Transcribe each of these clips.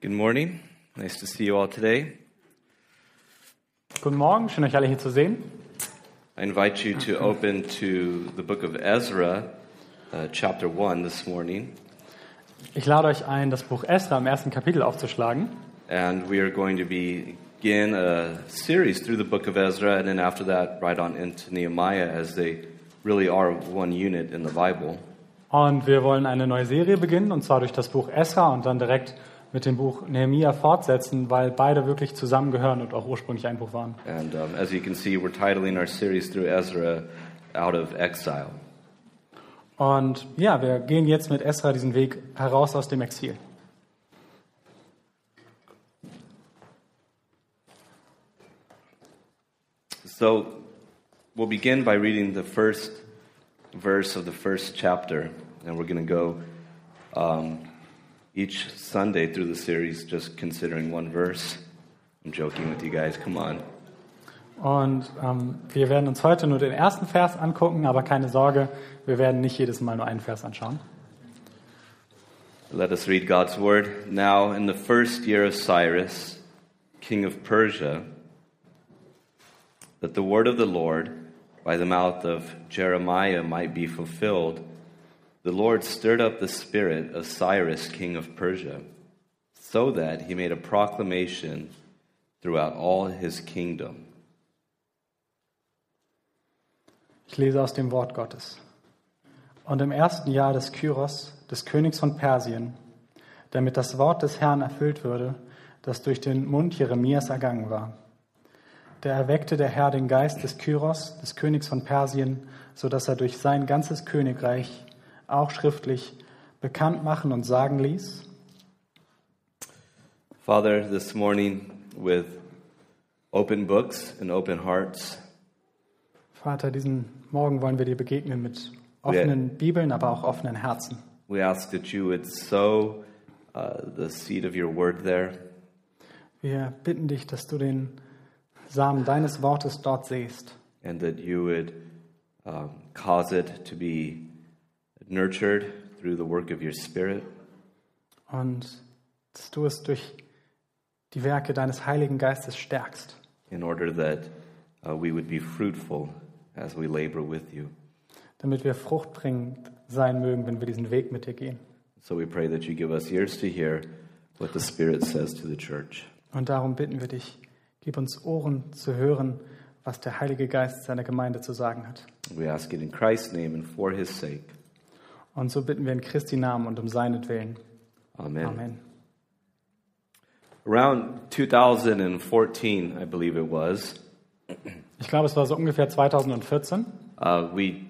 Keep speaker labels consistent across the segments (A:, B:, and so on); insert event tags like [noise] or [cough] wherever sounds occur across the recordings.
A: Good morning. Nice to see you all today.
B: Guten Morgen, schön euch alle hier zu sehen.
A: I invite you to open to the book of Ezra, uh, chapter 1 this morning.
B: Ich lade euch ein, das Buch Esra im ersten Kapitel aufzuschlagen.
A: And we are going to begin a series through the book of Ezra, and then after that, right on into Nehemiah, as they really are one unit in the Bible.
B: Und wir wollen eine neue Serie beginnen, und zwar durch das Buch Esra und dann direkt mit dem Buch Nehemia fortsetzen, weil beide wirklich zusammengehören und auch ursprünglich ein Buch waren.
A: And um, as you can see, we're titling our series through Ezra Out of Exile.
B: Und ja, wir gehen jetzt mit Esra diesen Weg heraus aus dem Exil.
A: So we'll begin by reading the first verse of the first chapter, and we're going to go um, each Sunday through the series just considering one verse. I'm joking with you guys, come on.
B: Und ähm, wir werden uns heute nur den ersten Vers angucken, aber keine Sorge, wir werden nicht jedes Mal nur einen Vers anschauen.
A: Let us read God's word. Now, in the first year of Cyrus, king of Persia, that the word of the Lord by the mouth of Jeremiah might be fulfilled, the Lord stirred up the spirit of Cyrus, king of Persia, so that he made a proclamation throughout all his kingdom.
B: Ich lese aus dem Wort Gottes. Und im ersten Jahr des Kyros, des Königs von Persien, damit das Wort des Herrn erfüllt würde, das durch den Mund Jeremias ergangen war. Da erweckte der Herr den Geist des Kyros, des Königs von Persien, so dass er durch sein ganzes Königreich auch schriftlich bekannt machen und sagen ließ.
A: Father, this morning, with open books and open hearts,
B: Vater, diesen Morgen wollen wir dir begegnen mit offenen Bibeln, aber auch offenen Herzen.
A: we ask that you would sow uh, the seed of your word there.
B: Wir bitten dich, dass du den Samen deines Wortes dort sähst
A: and that you would um, cause it to be nurtured through the work of your Spirit,
B: und dass du es durch die Werke deines Heiligen Geistes stärkst,
A: in order that uh, we would be fruitful as we labor with you.
B: damit wir fruchtbringend sein mögen, wenn wir diesen Weg mit dir gehen.
A: So we pray that you give us ears to hear what the Spirit says to the church.
B: Und darum bitten wir dich, gib uns Ohren zu hören, was der Heilige Geist seiner Gemeinde zu sagen hat.
A: We ask it in Christ's name and for his sake.
B: Und so bitten wir in Christi Namen und um seinetwillen.
A: Amen.
B: Amen.
A: Around 2014, I believe it was,
B: Ich glaube, es war so ungefähr 2014.
A: uh, we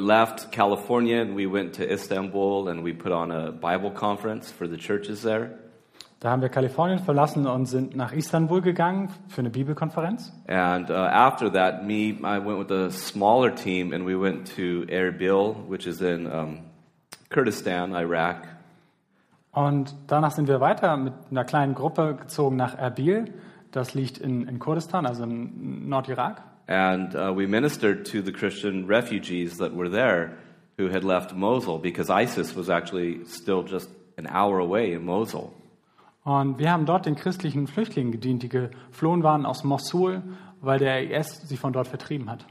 A: left California and we went to Istanbul and we put on a Bible conference for the churches there.
B: Da haben wir Kalifornien verlassen und sind nach Istanbul gegangen für eine Bibelkonferenz.
A: And uh, after that, me, I went with a smaller team and we went to Erbil, which is in um, Kurdistan, Iraq.
B: Und danach sind wir weiter mit einer kleinen Gruppe gezogen nach Erbil. Das liegt in, in Kurdistan, also im Nordirak.
A: And uh, we ministered to the Christian refugees that were there who had left Mosul because ISIS was actually still just an hour away in Mosul.
B: Und wir haben dort den christlichen Flüchtlingen gedient, die geflohen waren aus Mosul, weil der IS sie von dort vertrieben hat.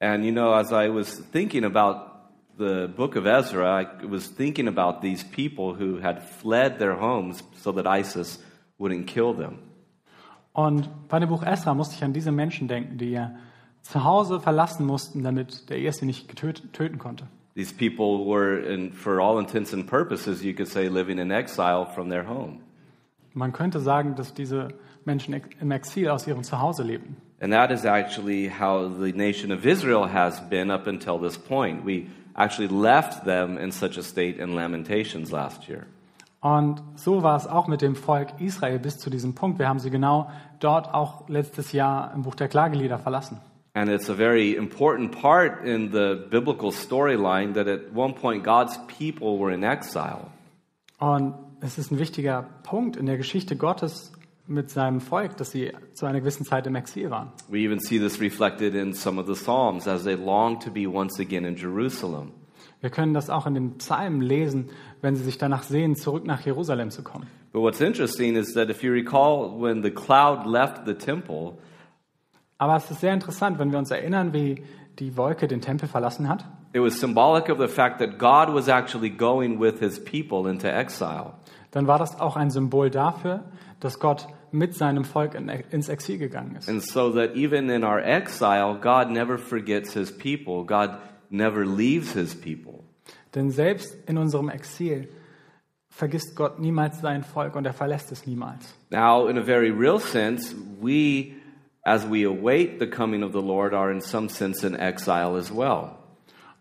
A: And you know, as I was thinking about the book of Ezra, I was thinking about these people who had fled their homes so that ISIS wouldn't kill them.
B: Und bei dem Buch Esra musste ich an diese Menschen denken, die ihr Zuhause verlassen mussten, damit der sie nicht getötet, töten konnte.
A: These people were, in, for all intents and purposes, you could say, living in exile from their home.
B: Man könnte sagen, dass diese Menschen im Exil aus ihrem Zuhause lebten.
A: And that is actually how the nation of Israel has been up until this point. We actually left them in such a state in Lamentations last year.
B: Und so war es auch mit dem Volk Israel bis zu diesem Punkt. Wir haben sie genau dort auch letztes Jahr im Buch der Klagelieder verlassen.
A: And it's a very important part in the biblical storyline that at one point God's people were in exile.
B: Und es ist ein wichtiger Punkt in der Geschichte Gottes mit seinem Volk, dass sie zu einer gewissen Zeit im Exil waren.
A: We even see this reflected in some of the Psalms as they long to be once again in Jerusalem.
B: Wir können das auch in den Psalmen lesen, wenn sie sich danach sehen, zurück nach Jerusalem zu kommen.
A: But what's interesting is that if you recall, when the cloud left the temple,
B: Aber es ist sehr interessant, wenn wir uns erinnern, wie die Wolke den Tempel verlassen hat.
A: it was symbolic of the fact that God was actually going with his people into exile.
B: Dann war das auch ein Symbol dafür, dass Gott mit seinem Volk in, ins Exil gegangen ist.
A: And so that even in our exile, God never forgets his people. God never leaves his people.
B: Denn selbst in unserem Exil vergisst Gott niemals sein Volk und er verlässt es niemals.
A: Now, in a very real sense, we, as we await the coming of the Lord, are in some sense in exile as well.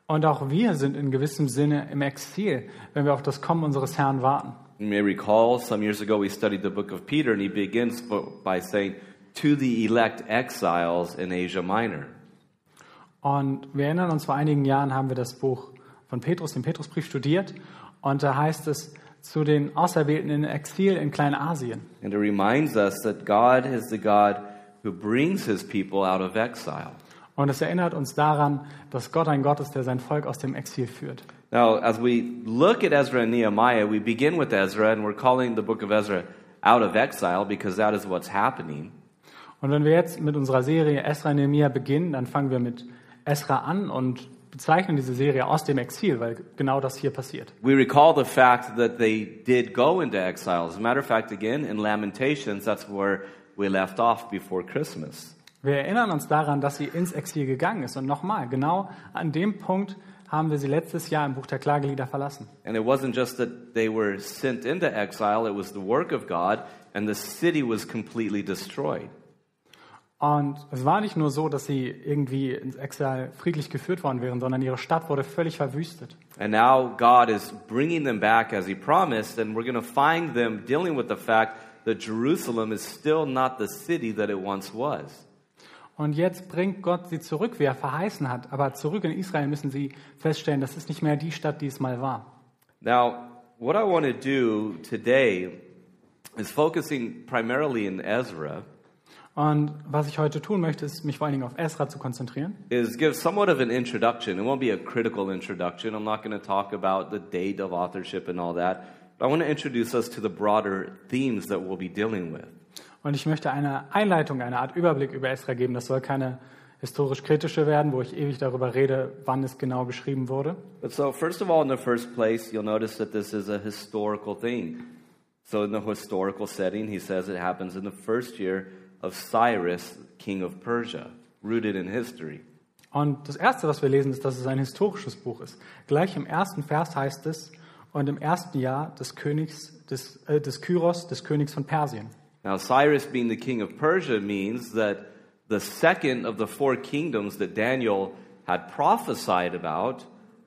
B: Und auch wir sind in gewissem Sinne im Exil, wenn wir auf das Kommen unseres Herrn warten.
A: You may recall some years ago we studied the book of Peter, and he begins by saying, To the elect exiles in Asia Minor.
B: Und wir erinnern uns, vor einigen Jahren haben wir das Buch von Petrus, den Petrusbrief, studiert. Und da heißt es zu den Auserwählten in Exil in Kleinasien.
A: And it reminds us that God is the God who brings his people out of exile.
B: Und es erinnert uns daran, dass Gott ein Gott ist, der sein Volk aus dem Exil führt.
A: Now, as we look at Ezra and Nehemiah, we begin with Ezra, and we're calling the book of Ezra out of exile because that is what's happening.
B: Und wenn wir jetzt mit unserer Serie Esra und Nehemiah beginnen, dann fangen wir mit Esra an und bezeichnen diese Serie aus dem Exil, weil genau das hier passiert.
A: We recall the fact that they did go into exile. As a matter of fact, again, in Lamentations, that's where we left off before Christmas.
B: Wir erinnern uns daran, dass sie ins Exil gegangen ist. Und nochmal, genau an dem Punkt haben wir sie letztes Jahr im Buch der Klagelieder verlassen.
A: And it wasn't just that they were sent into exile, it was the work of God, and the city was completely destroyed.
B: Und es war nicht nur so, dass sie irgendwie ins Exil friedlich geführt worden wären, sondern ihre Stadt wurde völlig verwüstet.
A: And now God is bringing them back as He promised, and we're going to find them dealing with the fact that Jerusalem is still not the city that it once was.
B: Und jetzt bringt Gott sie zurück, wie er verheißen hat. Aber zurück in Israel müssen sie feststellen, das ist nicht mehr die Stadt, die es mal war.
A: Now, what I want to do today is focusing primarily in Ezra,
B: Und was ich heute tun möchte, ist mich vor allen Dingen auf Esra zu konzentrieren.
A: is give somewhat of an introduction. It won't be a critical introduction. I'm not going to talk about the date of authorship and all that. But I want to introduce us to the broader themes that we'll be dealing with.
B: Und ich möchte eine Einleitung, eine Art Überblick über Esra geben. Das soll keine historisch-kritische werden, wo ich ewig darüber rede, wann es genau geschrieben wurde.
A: But so, first of all, in the first place, you'll notice that this is a historical thing. So, in the historical setting, he says it happens in the first year of Cyrus, king of Persia, rooted in history.
B: Und das Erste, was wir lesen, ist, dass es ein historisches Buch ist. Gleich im ersten Vers heißt es, und im ersten Jahr des Königs, des, äh, des Kyros, des Königs von Persien.
A: Now, Cyrus being the king of Persia means that the second of the four kingdoms that Daniel had prophesied about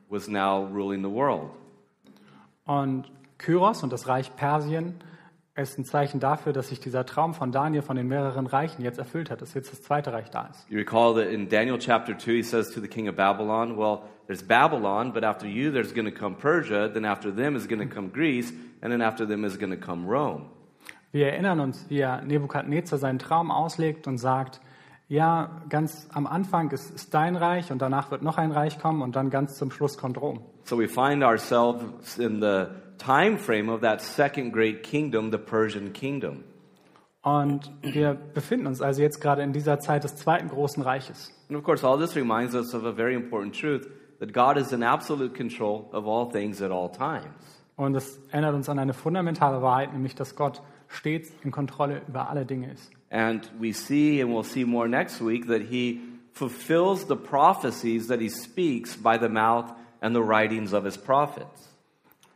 A: was now ruling the world.
B: Und Kyros und das Reich Persien ist ein Zeichen dafür, dass sich dieser Traum von Daniel von den mehreren Reichen jetzt erfüllt hat, dass jetzt das zweite Reich da ist.
A: You recall that in Daniel chapter 2, he says to the king of Babylon, Well, there's Babylon, but after you there's going to come Persia, then after them is going to come Greece, and then after them is going to come Rome.
B: Wir erinnern uns, wie er Nebukadnezar seinen Traum auslegt und sagt, ja, ganz am Anfang ist, ist dein Reich und danach wird noch ein Reich kommen und dann ganz zum Schluss kommt Rom.
A: So we find ourselves in the time frame of that second great kingdom, the Persian kingdom.
B: Und wir befinden uns also jetzt gerade in dieser Zeit des zweiten großen Reiches.
A: And of course, all this reminds us of a very important truth that God is in absolute control of all things at all times.
B: Und es erinnert uns an eine fundamentale Wahrheit, nämlich dass Gott stets in Kontrolle über alle Dinge ist.
A: And we see, and we'll see more next week, that he fulfills the prophecies that he speaks by the mouth and the writings of his prophets.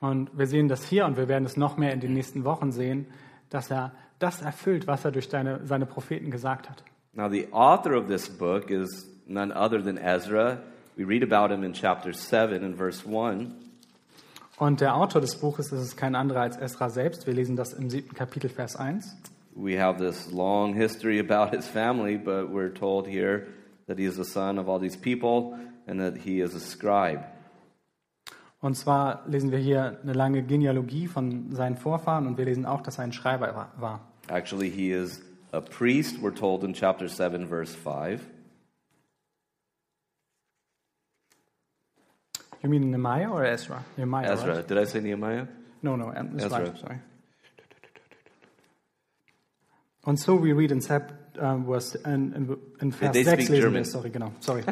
B: Und wir sehen das hier und wir werden es noch mehr in den nächsten Wochen sehen, dass er das erfüllt, was er durch seine, seine Propheten gesagt hat.
A: Now, the author of this book is none other than Ezra. We read about him in chapter 7 and verse 1.
B: Und der Autor des Buches ist es kein anderer als Esra selbst. Wir lesen das im siebten Kapitel, Vers 1.
A: We have this long history about his family, but we're told here that he is the son of all these people and that he is a scribe.
B: Und zwar lesen wir hier eine lange Genealogie von seinen Vorfahren und wir lesen auch, dass er ein Schreiber wa- war.
A: Actually, he is a priest, we're told in chapter 7, verse 5.
B: You mean Nehemiah or Ezra? Nehemiah,
A: Ezra.
B: right?
A: Did I say Nehemiah?
B: No, no,
A: Ezra.
B: right, sorry. Und so we read in, Sep, um, verse, in, in, in Vers
A: They
B: 6
A: speak
B: lesen
A: German.
B: wir, sorry, genau, sorry.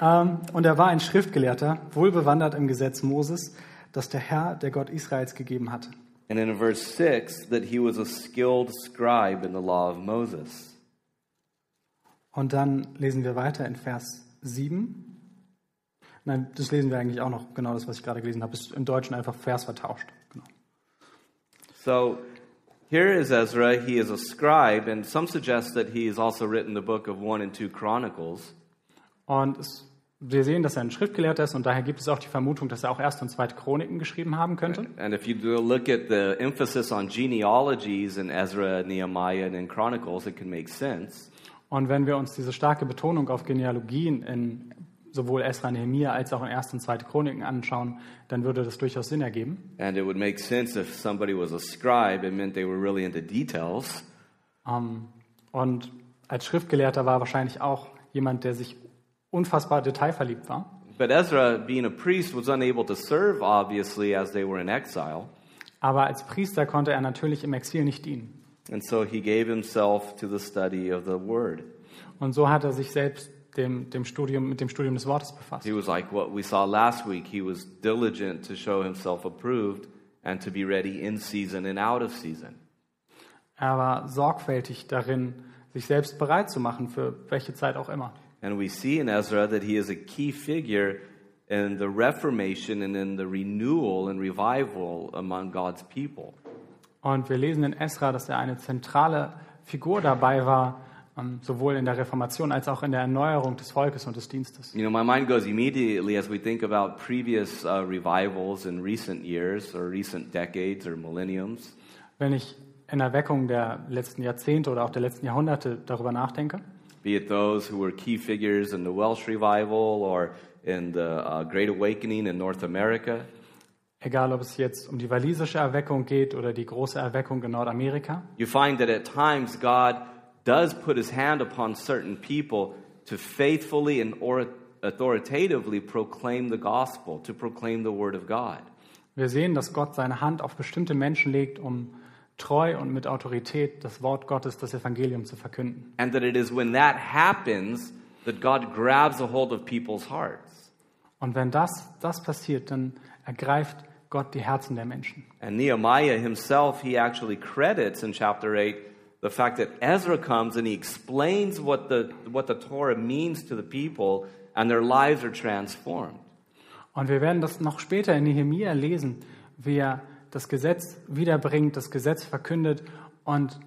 B: ähm, und er war ein Schriftgelehrter, wohlbewandert im Gesetz Moses, das der Herr, der Gott Israels, gegeben hatte.
A: And in verse 6, that he was a skilled scribe in the law of Moses.
B: Und dann lesen wir weiter in Vers 7. Nein, das lesen wir eigentlich auch noch, genau das, was ich gerade gelesen habe. Ist im Deutschen einfach Vers vertauscht. Genau.
A: So here is Ezra. He is a scribe, and some suggest that he has also written the book of 1 and 2 Chronicles.
B: Und es, wir sehen, dass er ein Schriftgelehrter ist und daher gibt es auch die Vermutung, dass er auch erste und zweite Chroniken geschrieben haben könnte.
A: And if you look at the emphasis on genealogies in Ezra, Nehemiah, and in Chronicles, it can make sense.
B: Und wenn wir uns diese starke Betonung auf Genealogien in sowohl Esra, Nehemiah als auch in erste und zweite Chroniken anschauen, dann würde das durchaus Sinn ergeben.
A: And it would make sense if somebody was a scribe, it meant they were really into details.
B: Ähm, und als Schriftgelehrter war wahrscheinlich auch jemand, der sich unfassbar detailverliebt war.
A: But Ezra, being a priest, was unable to serve, obviously, as they were in exile.
B: Aber als Priester konnte er natürlich im Exil nicht dienen.
A: And so he gave himself to the study of the word.
B: Und so hat er sich selbst dem, dem Studium, mit dem Studium des Wortes befasst.
A: He was like what we saw last week. He was diligent to show himself approved and to be ready in season and out of season.
B: Er war sorgfältig darin, sich selbst bereit zu machen für welche Zeit auch immer.
A: And we see in Ezra that he is a key figure in the reformation and in the renewal and revival among God's people.
B: Und wir lesen in Esra, dass er eine zentrale Figur dabei war, ähm, sowohl in der Reformation als auch in der Erneuerung des Volkes und des Dienstes.
A: You know, my mind goes immediately as we think about previous uh, revivals in recent years or recent decades or millenniums.
B: Wenn ich in der Weckung der letzten Jahrzehnte oder auch der letzten Jahrhunderte darüber nachdenke,
A: be it those who were key figures in the Welsh revival or in the uh, Great Awakening in North America.
B: egal ob es jetzt um die walisische Erweckung geht oder die große Erweckung in Nordamerika,
A: You find that at times God does put his hand upon certain people to faithfully and or- authoritatively proclaim the gospel, to proclaim the word of God.
B: wir sehen, dass Gott seine Hand auf bestimmte Menschen legt, um treu und mit Autorität das Wort Gottes, das Evangelium zu verkünden.
A: And that it is when that happens that God grabs a hold of people's hearts.
B: Und wenn das, das passiert, dann ergreift Gott die Herzen der Menschen.
A: And Nehemiah himself, he actually credits in chapter 8 the fact that Ezra comes and he explains what the, what the Torah means to the people and their lives are transformed.
B: Und wir werden das noch später in Nehemia lesen, wie er das Gesetz wiederbringt, das Gesetz verkündet und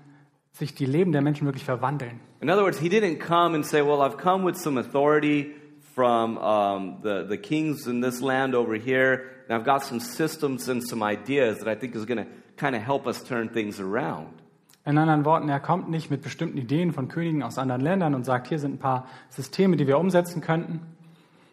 B: sich die Leben der Menschen wirklich verwandeln.
A: In other words, he didn't come and say, Well, I've come with some authority from um, the, the kings in this land over here, and I've got some systems and some ideas that I think is going to kind of help us turn things around.
B: In anderen Worten, er kommt nicht mit bestimmten Ideen von Königen aus anderen Ländern und sagt, hier sind ein paar Systeme, die wir umsetzen könnten,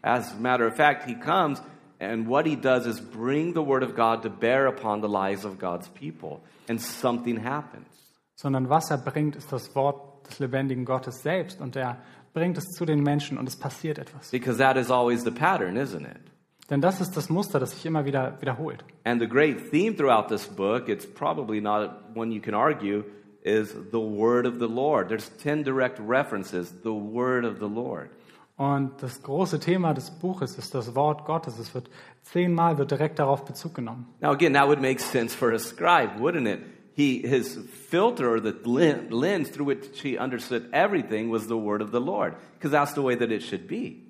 A: As a matter of fact, he comes, and what he does is bring the word of God to bear upon the lives of God's people, and something happens.
B: sondern was er bringt, ist das Wort des lebendigen Gottes selbst und er bringt es zu den Menschen und es passiert etwas.
A: Because that is always the pattern, isn't it?
B: Denn das ist das Muster, das sich immer wieder wiederholt.
A: And the great theme throughout this book, it's probably not one you can argue, is the word of the Lord. There's 10 direct references, the word of the Lord.
B: Und das große Thema des Buches ist das Wort Gottes. Es wird zehnmal wird direkt darauf Bezug genommen.
A: Now again, that would make sense for a scribe, wouldn't it? He, his filter or the lens through which he understood everything was the word of the Lord, because that's the way that it should be.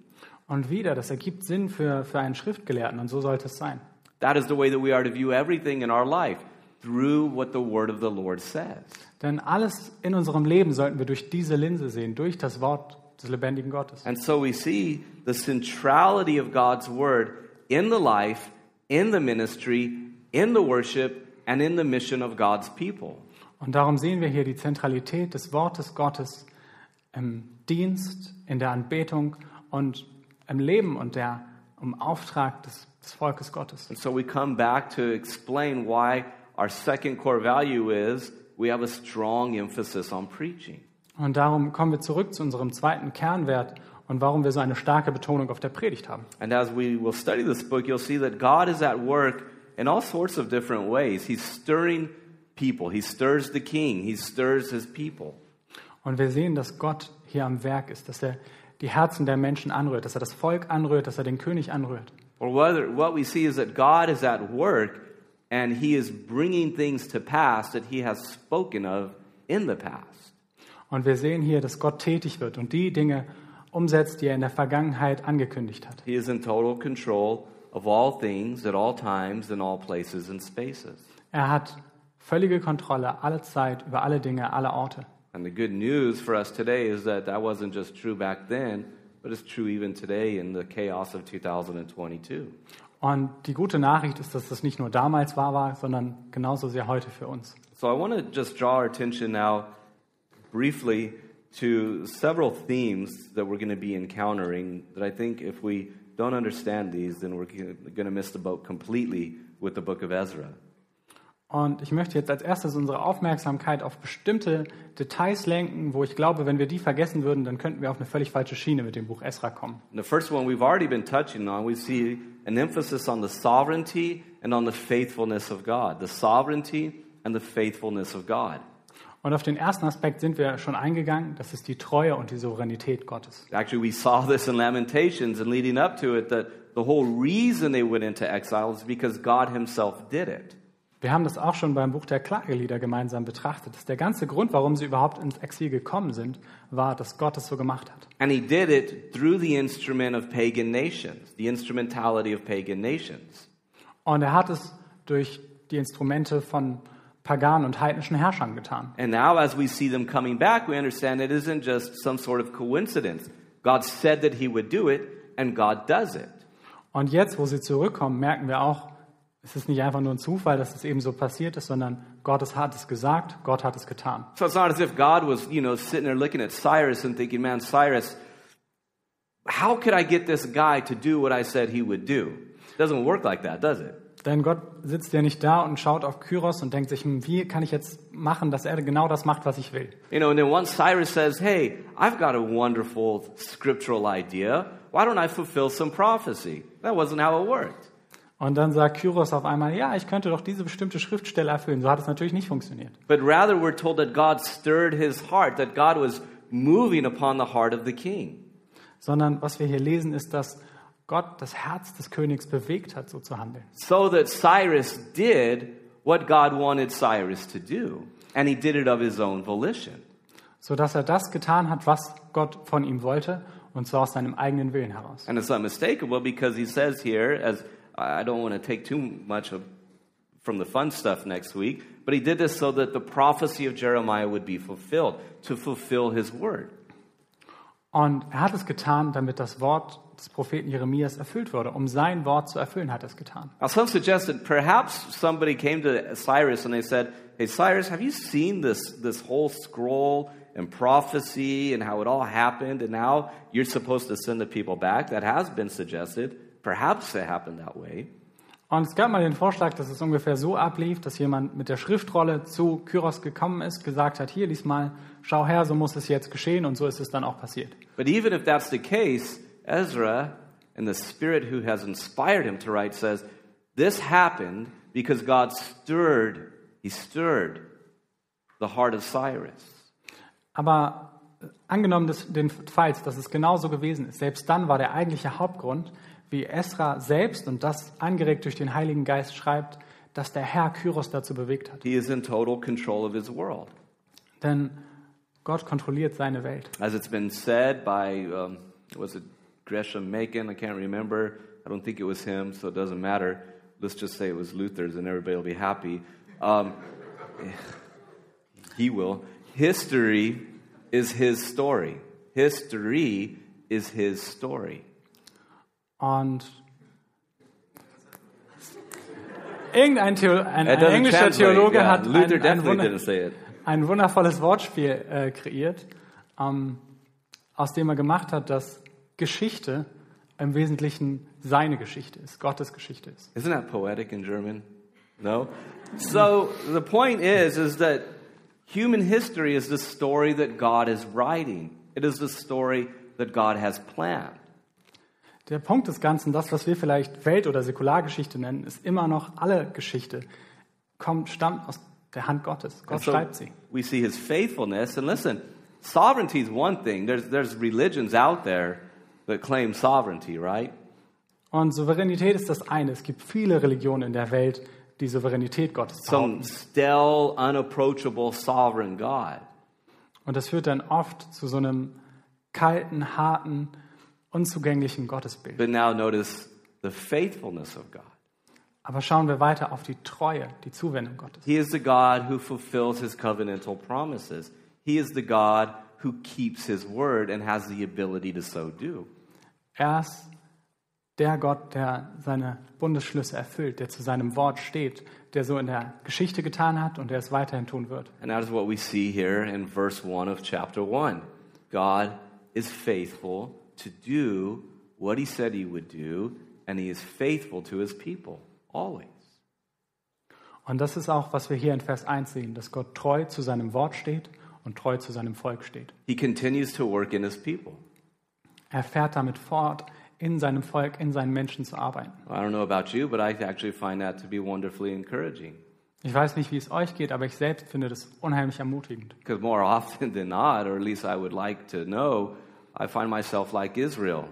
B: Und wieder, das ergibt Sinn für, für einen Schriftgelehrten und so sollte es sein.
A: That is the way that we are to view everything in our life, through what the word of the Lord says.
B: Denn alles in unserem Leben sollten wir durch diese Linse sehen, durch das Wort des lebendigen Gottes.
A: And so we see the centrality of God's word in the life, in the ministry, in the worship, and in the mission of God's people.
B: Und darum sehen wir hier die Zentralität des Wortes Gottes im Dienst, in der Anbetung und im Leben und der, im Auftrag des, des Volkes Gottes.
A: And so we come back to explain why our second core value is we have a strong emphasis on preaching.
B: Und darum kommen wir zurück zu unserem zweiten Kernwert und warum wir so eine starke Betonung auf der Predigt haben.
A: And as we will study this book, you'll see that God is at work in all sorts of different ways. He's stirring people, He stirs the king, He stirs His people.
B: Und wir sehen, dass Gott hier am Werk ist, dass er die Herzen der Menschen anrührt, dass er das Volk anrührt, dass er den König anrührt.
A: Or whether, what we see is that God is at work and He is bringing things to pass that He has spoken of in the past.
B: Und wir sehen hier, dass Gott tätig wird und die Dinge umsetzt, die er in der Vergangenheit angekündigt hat.
A: He is in total control of all things at all times in all places and spaces.
B: Er hat völlige Kontrolle alle Zeit über alle Dinge, alle Orte.
A: And the good news for us today is that that wasn't just true back then, but it's true even today in the chaos of 2022.
B: Und die gute Nachricht ist, dass das nicht nur damals wahr war, sondern genauso sehr heute für uns.
A: So I want to just draw our attention now briefly to several themes that we're going to be encountering that I think if we don't understand these, then we're going to miss the boat completely with the book of Ezra.
B: Und ich möchte jetzt als erstes unsere Aufmerksamkeit auf bestimmte Details lenken, wo ich glaube, wenn wir die vergessen würden, dann könnten wir auf eine völlig falsche Schiene mit dem Buch Esra kommen.
A: The first one we've already been touching on, we see an emphasis on the sovereignty and on the faithfulness of God. The sovereignty and the faithfulness of God.
B: Und auf den ersten Aspekt sind wir schon eingegangen, das ist die Treue und die Souveränität Gottes.
A: Actually, we saw this in Lamentations and leading up to it that the whole reason they went into exile is because God Himself did it.
B: Wir haben das auch schon beim Buch der Klagelieder gemeinsam betrachtet. Dass der ganze Grund, warum sie überhaupt ins Exil gekommen sind, war, dass Gott es so gemacht hat.
A: And He did it through the instrument of pagan nations, the instrumentality of pagan nations.
B: Und er hat es durch die Instrumente von paganen und heidnischen Herrschern getan.
A: And now, as we see them coming back, we understand it isn't just some sort of coincidence. God said that He would do it, and God does it.
B: Und jetzt, wo sie zurückkommen, merken wir auch, es ist nicht einfach nur ein Zufall, dass es eben so passiert ist, sondern Gott hat es gesagt, Gott hat es getan.
A: So it's not as if God was, you know, sitting there looking at Cyrus and thinking, man, Cyrus, how could I get this guy to do what I said he would do? It doesn't work like that, does it?
B: Denn Gott sitzt ja nicht da und schaut auf Kyros und denkt sich, hm, wie kann ich jetzt machen, dass er genau das macht, was ich will.
A: You know, and then once Cyrus says, hey, I've got a wonderful scriptural idea, why don't I fulfill some prophecy? That wasn't how it worked.
B: Und dann sagt Kyros auf einmal, ja, ich könnte doch diese bestimmte Schriftstelle erfüllen. So hat es natürlich nicht funktioniert.
A: But rather, we're told that God stirred his heart, that God was moving upon the heart of the king.
B: Sondern was wir hier lesen, ist, dass Gott das Herz des Königs bewegt hat, so zu handeln.
A: So that Cyrus did what God wanted Cyrus to do, and he did it of his own volition.
B: So dass er das getan hat, was Gott von ihm wollte, und zwar aus seinem eigenen Willen heraus.
A: And it's unmistakable because he says here, as I don't want to take too much of, from the fun stuff next week, but he did this so that the prophecy of Jeremiah would be fulfilled, to fulfill his word.
B: Und er hat es getan, damit das Wort des Propheten Jeremias erfüllt wurde. Um sein Wort zu erfüllen, hat er es getan.
A: Now, some suggested perhaps somebody came to Cyrus and they said, Hey, Cyrus, have you seen this, this whole scroll and prophecy and how it all happened and now you're supposed to send the people back? That has been suggested. Perhaps it happened that way.
B: Und es gab mal den Vorschlag, dass es ungefähr so ablief, dass jemand mit der Schriftrolle zu Kyros gekommen ist, gesagt hat, hier, lies mal, schau her, so muss es jetzt geschehen und so ist es dann auch passiert.
A: But even if that's the case, Ezra and the spirit who has inspired him to write says, This happened because God stirred, he stirred the heart of Cyrus.
B: Aber angenommen des, den Falls, dass es genauso gewesen ist, selbst dann war der eigentliche Hauptgrund, wie Esra selbst und das angeregt durch den Heiligen Geist schreibt, dass der Herr Kyros dazu bewegt hat.
A: He is in total control of his world.
B: Denn Gott kontrolliert seine Welt.
A: As it's been said by, um, was it Gresham Macon? I can't remember. I don't think it was him, so it doesn't matter. Let's just say it was Luther's and everybody will be happy. Um, [laughs] he will. History is his story. History is his story.
B: Und irgendein Theo ein, ein englischer Theologe
A: yeah.
B: hat ein, ein,
A: it.
B: ein wundervolles Wortspiel äh, kreiert, ähm, aus dem er gemacht hat, dass Geschichte im Wesentlichen seine Geschichte ist, Gottes Geschichte ist.
A: Isn't that poetic in German? No? So the point is is that human history is the story that God is writing. It is the story that God has planned.
B: Der Punkt des Ganzen, das, was wir vielleicht Welt- oder Säkulargeschichte nennen, ist immer noch alle Geschichte, kommt, stammt aus der Hand Gottes. Gott
A: so
B: schreibt sie.
A: we see his faithfulness. And listen, sovereignty is one thing. There's, there's religions out there that claim sovereignty, right?
B: Und Souveränität ist das eine. Es gibt viele Religionen in der Welt, die Souveränität Gottes
A: Some
B: behaupten.
A: still, unapproachable, sovereign God.
B: Und das führt dann oft zu so einem kalten, harten, unzugänglichen Gottesbild.
A: But now notice the faithfulness of God.
B: Aber schauen wir weiter auf die Treue, die Zuwendung Gottes.
A: He is the God who fulfills his covenantal promises. He is the God who keeps his word and has the ability to so do.
B: Er ist der Gott, der seine Bundesschlüsse erfüllt, der zu seinem Wort steht, der so in der Geschichte getan hat und der es weiterhin tun wird.
A: And that is what we see here in verse 1 of chapter 1. God is faithful to do what he said he would do, and he is faithful to his people, always.
B: Und das ist auch, was wir hier in Vers 1 sehen, dass Gott treu zu seinem Wort steht und treu zu seinem Volk steht.
A: He continues to work in his people.
B: Er fährt damit fort, in seinem Volk, in seinen Menschen zu arbeiten.
A: I don't know about you, but I actually find that to be wonderfully encouraging.
B: Ich weiß nicht, wie es euch geht, aber ich selbst finde das unheimlich ermutigend.
A: Because more [laughs] often than not, or at least I would like to know, I find myself like Israel,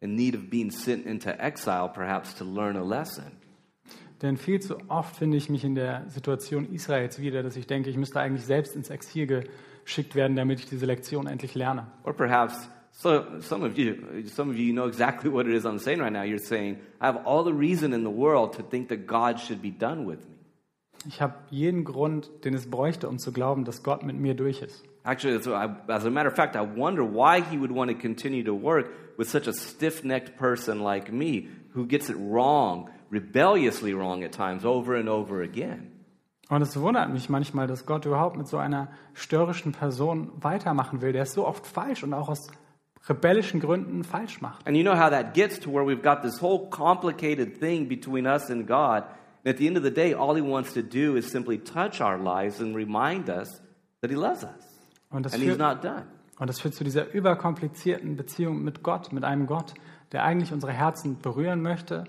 A: in need of being sent into exile, perhaps to learn a lesson.
B: Denn viel zu oft finde ich mich in der Situation Israels wieder, dass ich denke, ich müsste eigentlich selbst ins Exil geschickt werden, damit ich diese Lektion endlich lerne.
A: Or perhaps so, some of you, some of you know exactly [laughs] what it is I'm saying right now. You're saying, I have all the reason in the world to think that God should be done with me.
B: Ich habe jeden Grund, den es bräuchte, um zu glauben, dass Gott mit mir durch ist.
A: Actually, so I, as a matter of fact, I wonder why he would want to continue to work with such a stiff necked person like me who gets it wrong, rebelliously wrong at times, over and over again.
B: Und es wundert mich manchmal, dass Gott überhaupt mit so einer störrischen Person weitermachen will, der es so oft falsch und auch aus rebellischen Gründen falsch macht.
A: And you know how that gets to where we've got this whole complicated thing between us and God. And at the end of the day, all he wants to do is simply touch our lives and remind us that he loves us.
B: Und das,
A: And he's
B: führt,
A: not done.
B: und das führt zu dieser überkomplizierten Beziehung mit Gott, mit einem Gott, der eigentlich unsere Herzen berühren möchte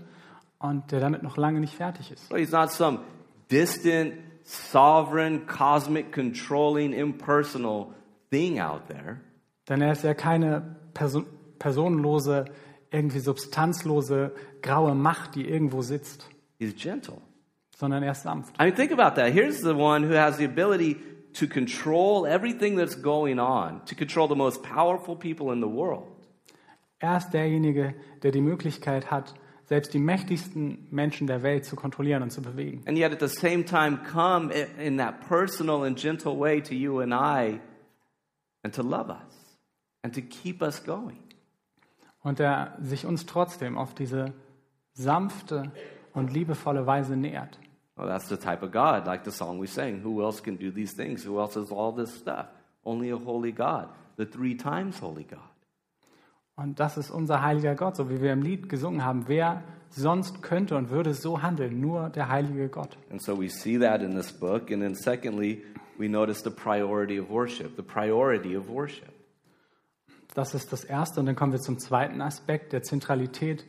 B: und der damit noch lange nicht fertig ist.
A: So he's not some distant, sovereign, cosmic, controlling, impersonal thing out there.
B: Denn er ist ja keine Person, personenlose, irgendwie substanzlose, graue Macht, die irgendwo sitzt,
A: He's gentle.
B: sondern er ist sanft.
A: I mean, think about that. Here's the one who has the ability to control everything that's going on, to control the most powerful people in the world.
B: Er ist derjenige, der die Möglichkeit hat, selbst die mächtigsten Menschen der Welt zu kontrollieren und zu bewegen.
A: And yet at the same time come in that personal and gentle way to you and I and to love us and to keep us going.
B: Und er sich uns trotzdem auf diese sanfte und liebevolle Weise nähert.
A: Well, that's the type of God, like the song we sang. Who else can do these things? Who else has all this stuff? Only a holy God, the three times holy God.
B: Und das ist unser heiliger Gott, so wie wir im Lied gesungen haben. Wer sonst könnte und würde so handeln? Nur der heilige Gott.
A: And so we see that in this book. And then, secondly, we notice the priority of worship, the priority of worship.
B: Das ist das Erste. Und dann kommen wir zum zweiten Aspekt, der Zentralität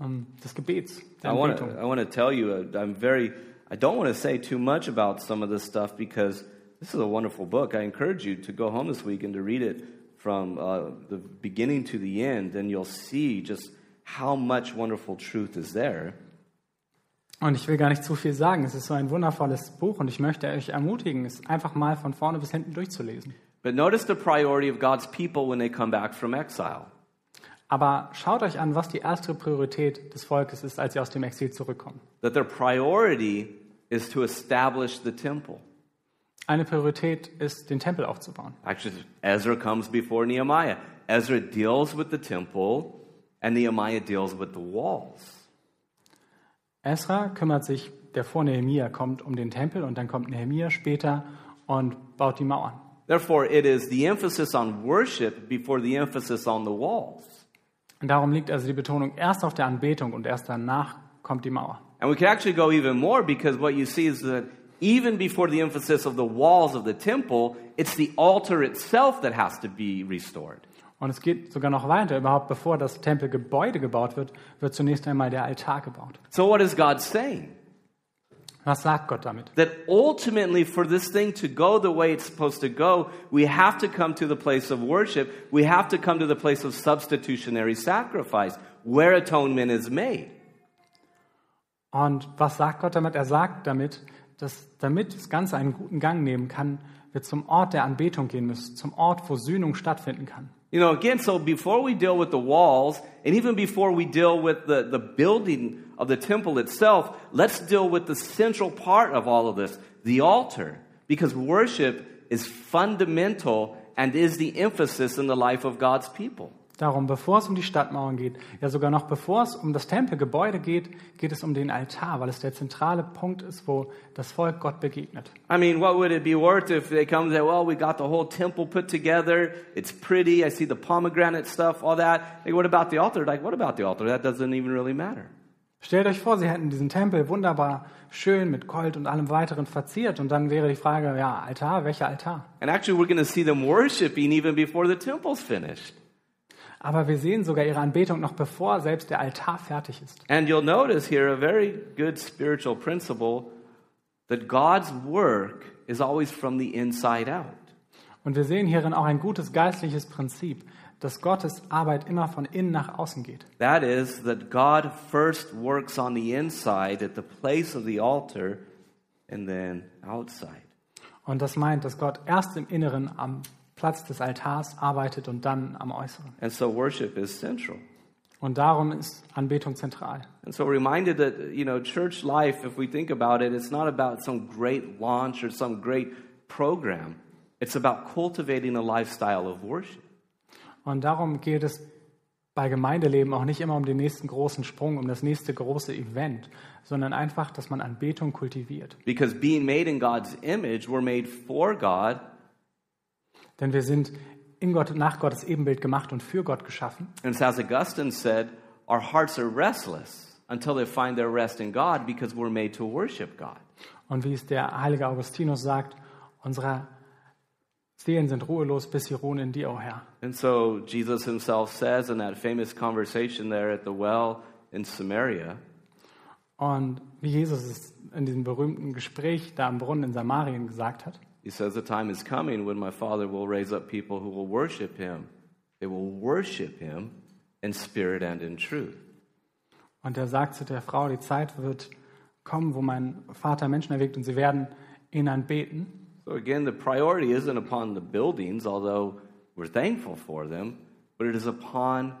B: ähm, des Gebets, der
A: I want to
B: Anbetung.
A: I want to tell you uh, I'm very I don't want to say too much about some of this stuff because this is a wonderful book. I encourage you to go home this week and to read it from uh, the beginning to the end, and you'll see just how much wonderful truth is there.
B: Und ich will gar nicht zu viel sagen. Es ist so ein wundervolles Buch und ich möchte euch ermutigen, es einfach mal von vorne bis hinten durchzulesen.
A: But notice the priority of God's people when they come back from exile.
B: Aber schaut euch an, was die erste Priorität des Volkes ist, als sie aus dem Exil zurückkommen.
A: That their priority is to establish the temple.
B: Eine Priorität ist, den Tempel aufzubauen.
A: Actually, Ezra comes before Nehemiah. Ezra deals with the temple, and Nehemiah deals with the walls.
B: Esra kümmert sich, der vor Nehemia kommt, um den Tempel und dann kommt Nehemia später und baut die Mauern.
A: Therefore, it is the emphasis on worship before the emphasis on the walls.
B: Und darum liegt also die Betonung erst auf der Anbetung und erst danach kommt die Mauer.
A: And we can actually go even more because what you see is that even before the emphasis of the walls of the temple, it's the altar itself that has to be restored.
B: Und es geht sogar noch weiter. Überhaupt bevor das Tempelgebäude gebaut wird, wird zunächst einmal der Altar gebaut.
A: So, what is God saying?
B: Was sagt Gott damit?
A: That ultimately, for this thing to go the way it's supposed to go, we have to come to the place of worship. We have to come to the place of substitutionary sacrifice, where atonement is made.
B: Und was sagt Gott damit? Er sagt damit, dass damit das Ganze einen guten Gang nehmen kann, wir zum Ort der Anbetung gehen müssen, zum Ort, wo Sühnung stattfinden kann.
A: You know, again, so before we deal with the walls, and even before we deal with the, the building of the temple itself, let's deal with the central part of all of this, the altar. Because worship is fundamental and is the emphasis in the life of God's people.
B: Darum, bevor es um die Stadtmauern geht, ja sogar noch bevor es um das Tempelgebäude geht, geht es um den Altar, weil es der zentrale Punkt ist, wo das Volk Gott begegnet.
A: I mean, what would it be worth if they come and say, well, we got the whole temple put together. It's pretty. I see the pomegranate stuff, all that. Hey, what about the altar? Like, what about the altar? That doesn't even really matter.
B: Stellt euch vor, sie hätten diesen Tempel wunderbar schön mit Gold und allem weiteren verziert und dann wäre die Frage, ja, Altar, welcher Altar?
A: And actually, we're going to see them worshiping even before the temple's finished.
B: Aber wir sehen sogar ihre Anbetung noch bevor selbst der Altar fertig ist.
A: And you'll notice here a very good spiritual principle that God's work is always from the inside out.
B: Und wir sehen hierin auch ein gutes geistliches Prinzip, dass Gottes Arbeit immer von innen nach außen geht.
A: That is, that God first works on the inside at the place of the altar and then outside.
B: Und das meint, dass Gott erst im Inneren am Platz des Altars arbeitet und dann am Äußeren.
A: And so worship is central.
B: Und darum ist Anbetung zentral.
A: And so reminded that, you know, church life, if we think about it, it's not about some great launch or some great program. It's about cultivating a lifestyle of worship.
B: Und darum geht es bei Gemeindeleben auch nicht immer um den nächsten großen Sprung, um das nächste große Event, sondern einfach, dass man Anbetung kultiviert.
A: Because being made in God's image, we're made for God,
B: Denn wir sind in Gott, nach Gottes Ebenbild gemacht und für Gott geschaffen.
A: and as Augustine said, our hearts are restless until they find their rest in God because we're made to worship God.
B: Und wie es der heilige Augustinus sagt, unsere Seelen sind ruhelos, bis sie ruhen in dir, o Herr.
A: And so Jesus himself says in that famous conversation there at the well in Samaria,
B: Und wie Jesus es in diesem berühmten Gespräch da am Brunnen in Samarien gesagt hat,
A: he says, The time is coming when my Father will raise up people who will worship him. They will worship him in spirit and in truth.
B: und er sagt zu der Frau, die Zeit wird kommen, wo mein Vater Menschen erweckt und sie werden ihn anbeten.
A: So again, the priority isn't upon the buildings, although we're thankful for them, but it is upon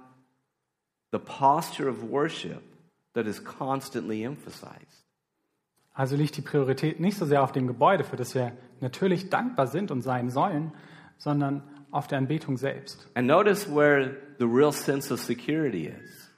A: the posture of worship that is constantly emphasized.
B: Also liegt die Priorität nicht so sehr auf dem Gebäude, für das wir natürlich dankbar sind und sein sollen, sondern auf der Anbetung selbst.
A: And notice where the real sense of security is.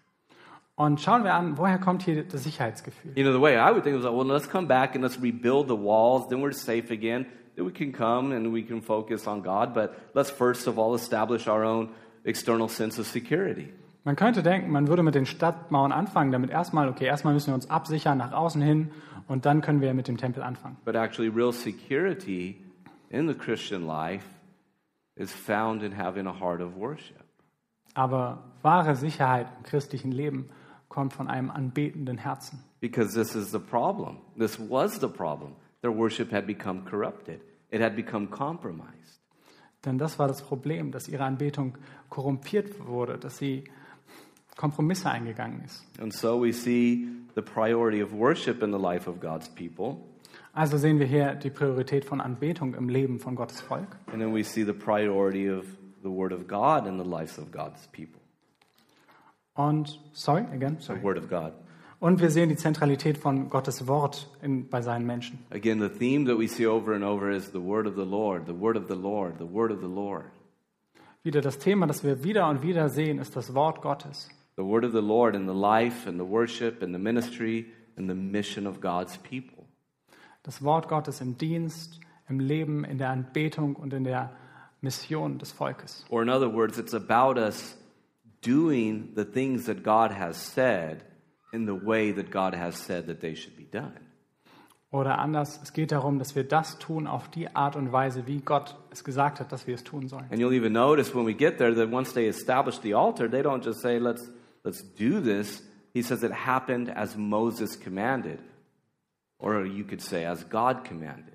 B: Und schauen wir an, woher kommt hier das Sicherheitsgefühl?
A: You know, the way I would think was, well, let's come back and let's rebuild the walls, then we're safe again. We can come and we can focus on God, but let's first of all establish our own external sense of security.
B: Man könnte denken, man würde mit den Stadtmauern anfangen, damit erstmal, okay, erstmal müssen wir uns absichern nach außen hin und dann können wir mit dem Tempel anfangen.
A: But actually, real security in the Christian life is found in having a heart of worship.
B: Aber wahre Sicherheit im christlichen Leben kommt von einem anbetenden Herzen.
A: Because this is the problem. This was the problem. Their worship had become corrupted, it had become compromised.
B: Denn das war das Problem, dass ihre Anbetung korrumpiert wurde, dass sie Kompromisse eingegangen ist.
A: And so we see the priority of worship in the life of God's people.
B: Also sehen wir hier die Priorität von Anbetung im Leben von Gottes Volk.
A: And then we see the priority of the Word of God in the lives of God's people.
B: Und, sorry, again,
A: The
B: sorry.
A: Word of God.
B: Und wir sehen die Zentralität von Gottes Wort in, bei seinen Menschen.
A: Again, the theme that we see over and over is the Word of the Lord, the Word of the Lord, the Word of the Lord.
B: Wieder das Thema, das wir wieder und wieder sehen, ist das Wort Gottes.
A: The Word of the Lord in the life and the worship and the ministry and the mission of God's people.
B: Das Wort Gottes im Dienst, im Leben, in der Anbetung und in der Mission des Volkes.
A: Or, in other words, it's about us doing the things that God has said in the way that God has said that they should be done.
B: Oder anders, es geht darum, dass wir das tun auf die Art und Weise, wie Gott es gesagt hat, dass wir es tun sollen.
A: And you'll even notice when we get there that once they establish the altar, they don't just say, let's, let's do this. He says it happened as Moses commanded. Or you could say, as God commanded.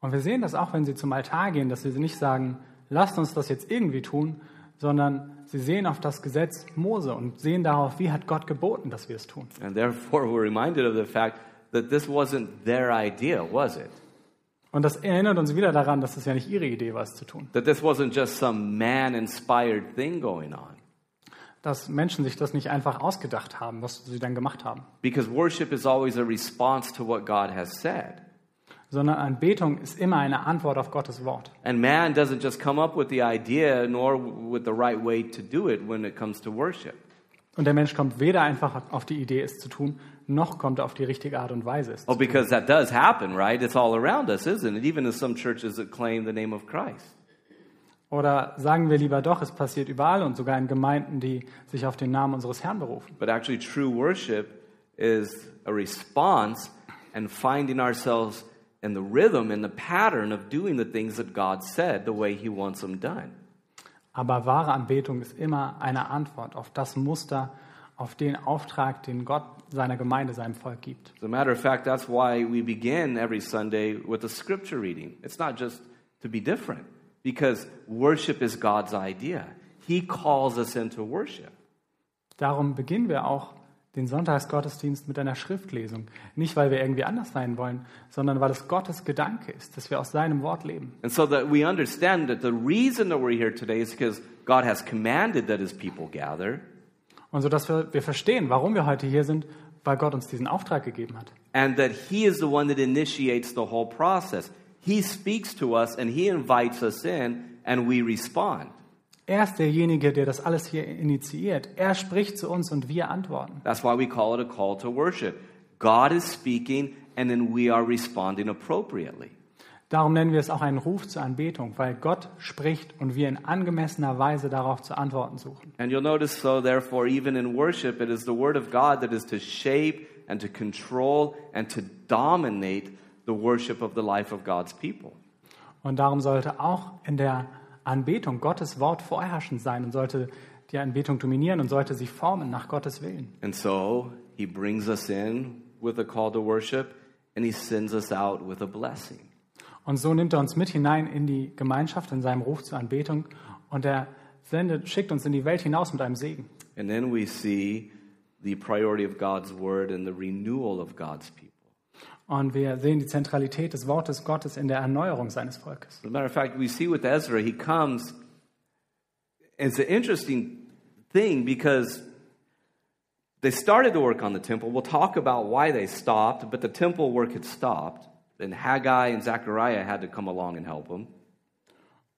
B: Und wir sehen das auch, wenn sie zum Altar gehen, dass sie nicht sagen, lasst uns das jetzt irgendwie tun, sondern sie sehen auf das Gesetz Mose und sehen darauf, wie hat Gott geboten, dass wir es tun.
A: And therefore, we're reminded of the fact that this wasn't their idea, was it?
B: Und das erinnert uns wieder daran, dass es ja nicht ihre Idee war, es zu tun.
A: That this wasn't just some man inspired thing going on.
B: Dass Menschen sich das nicht einfach ausgedacht haben, was sie dann gemacht haben.
A: Because worship is always a response to what God has said.
B: Sondern Anbetung ist immer eine Antwort auf Gottes Wort.
A: And man doesn't just come up with the idea nor with the right way to do it when it comes to worship.
B: Und der Mensch kommt weder einfach auf die Idee, es zu tun, noch kommt er auf die richtige Art und Weise, es zu
A: Oh,
B: tun.
A: because that does happen, right? It's all around us, isn't it? Even in some churches that claim the name of Christ.
B: Oder sagen wir lieber doch, es passiert überall und sogar in Gemeinden, die sich auf den Namen unseres Herrn berufen.
A: But actually, true worship is a response and finding ourselves in the rhythm and the pattern of doing the things that God said the way He wants them done.
B: Aber wahre Anbetung ist immer eine Antwort auf das Muster, auf den Auftrag, den Gott seiner Gemeinde, seinem Volk gibt.
A: As a matter of fact, that's why we begin every Sunday with a scripture reading. It's not just to be different, because worship is God's idea. He calls us into worship.
B: Darum beginnen wir auch den Sonntagsgottesdienst mit einer Schriftlesung. Nicht, weil wir irgendwie anders sein wollen, sondern weil es Gottes Gedanke ist, dass wir aus seinem Wort leben.
A: And so that we understand that the reason that we're here today is because God has commanded that His people gather,
B: Und so dass wir, wir verstehen, warum wir heute hier sind, weil Gott uns diesen Auftrag gegeben hat.
A: and that He is the one that initiates the whole process. He speaks to us and He invites us in, and we respond.
B: Er ist derjenige, der das alles hier initiiert. Er spricht zu uns und wir antworten.
A: That's why we call it a call to worship. God is speaking, and then we are responding appropriately.
B: Darum nennen wir es auch einen Ruf zur Anbetung, weil Gott spricht und wir in angemessener Weise darauf zu antworten suchen.
A: And you'll notice, so therefore, even in worship, it is the Word of God that is to shape and to control and to dominate the worship of the life of God's people.
B: Und darum sollte auch in der Anbetung Gottes Wort vorherrschend sein und sollte die Anbetung dominieren und sollte sie formen nach Gottes Willen.
A: And so He brings us in with a call to worship, and He sends us out with a blessing.
B: Und so nimmt er uns mit hinein in die Gemeinschaft, in seinem Ruf zur Anbetung und er sendet, schickt uns in die Welt hinaus mit einem Segen.
A: And then we see the priority of God's Word and the renewal of God's people.
B: Und wir sehen die Zentralität des Wortes Gottes in der Erneuerung seines Volkes.
A: As a matter of fact, we see with Ezra, he comes. It's an interesting thing because they started to work on the temple. We'll talk about why they stopped, but the temple work had stopped. And Haggai and Zechariah had to come along and help them.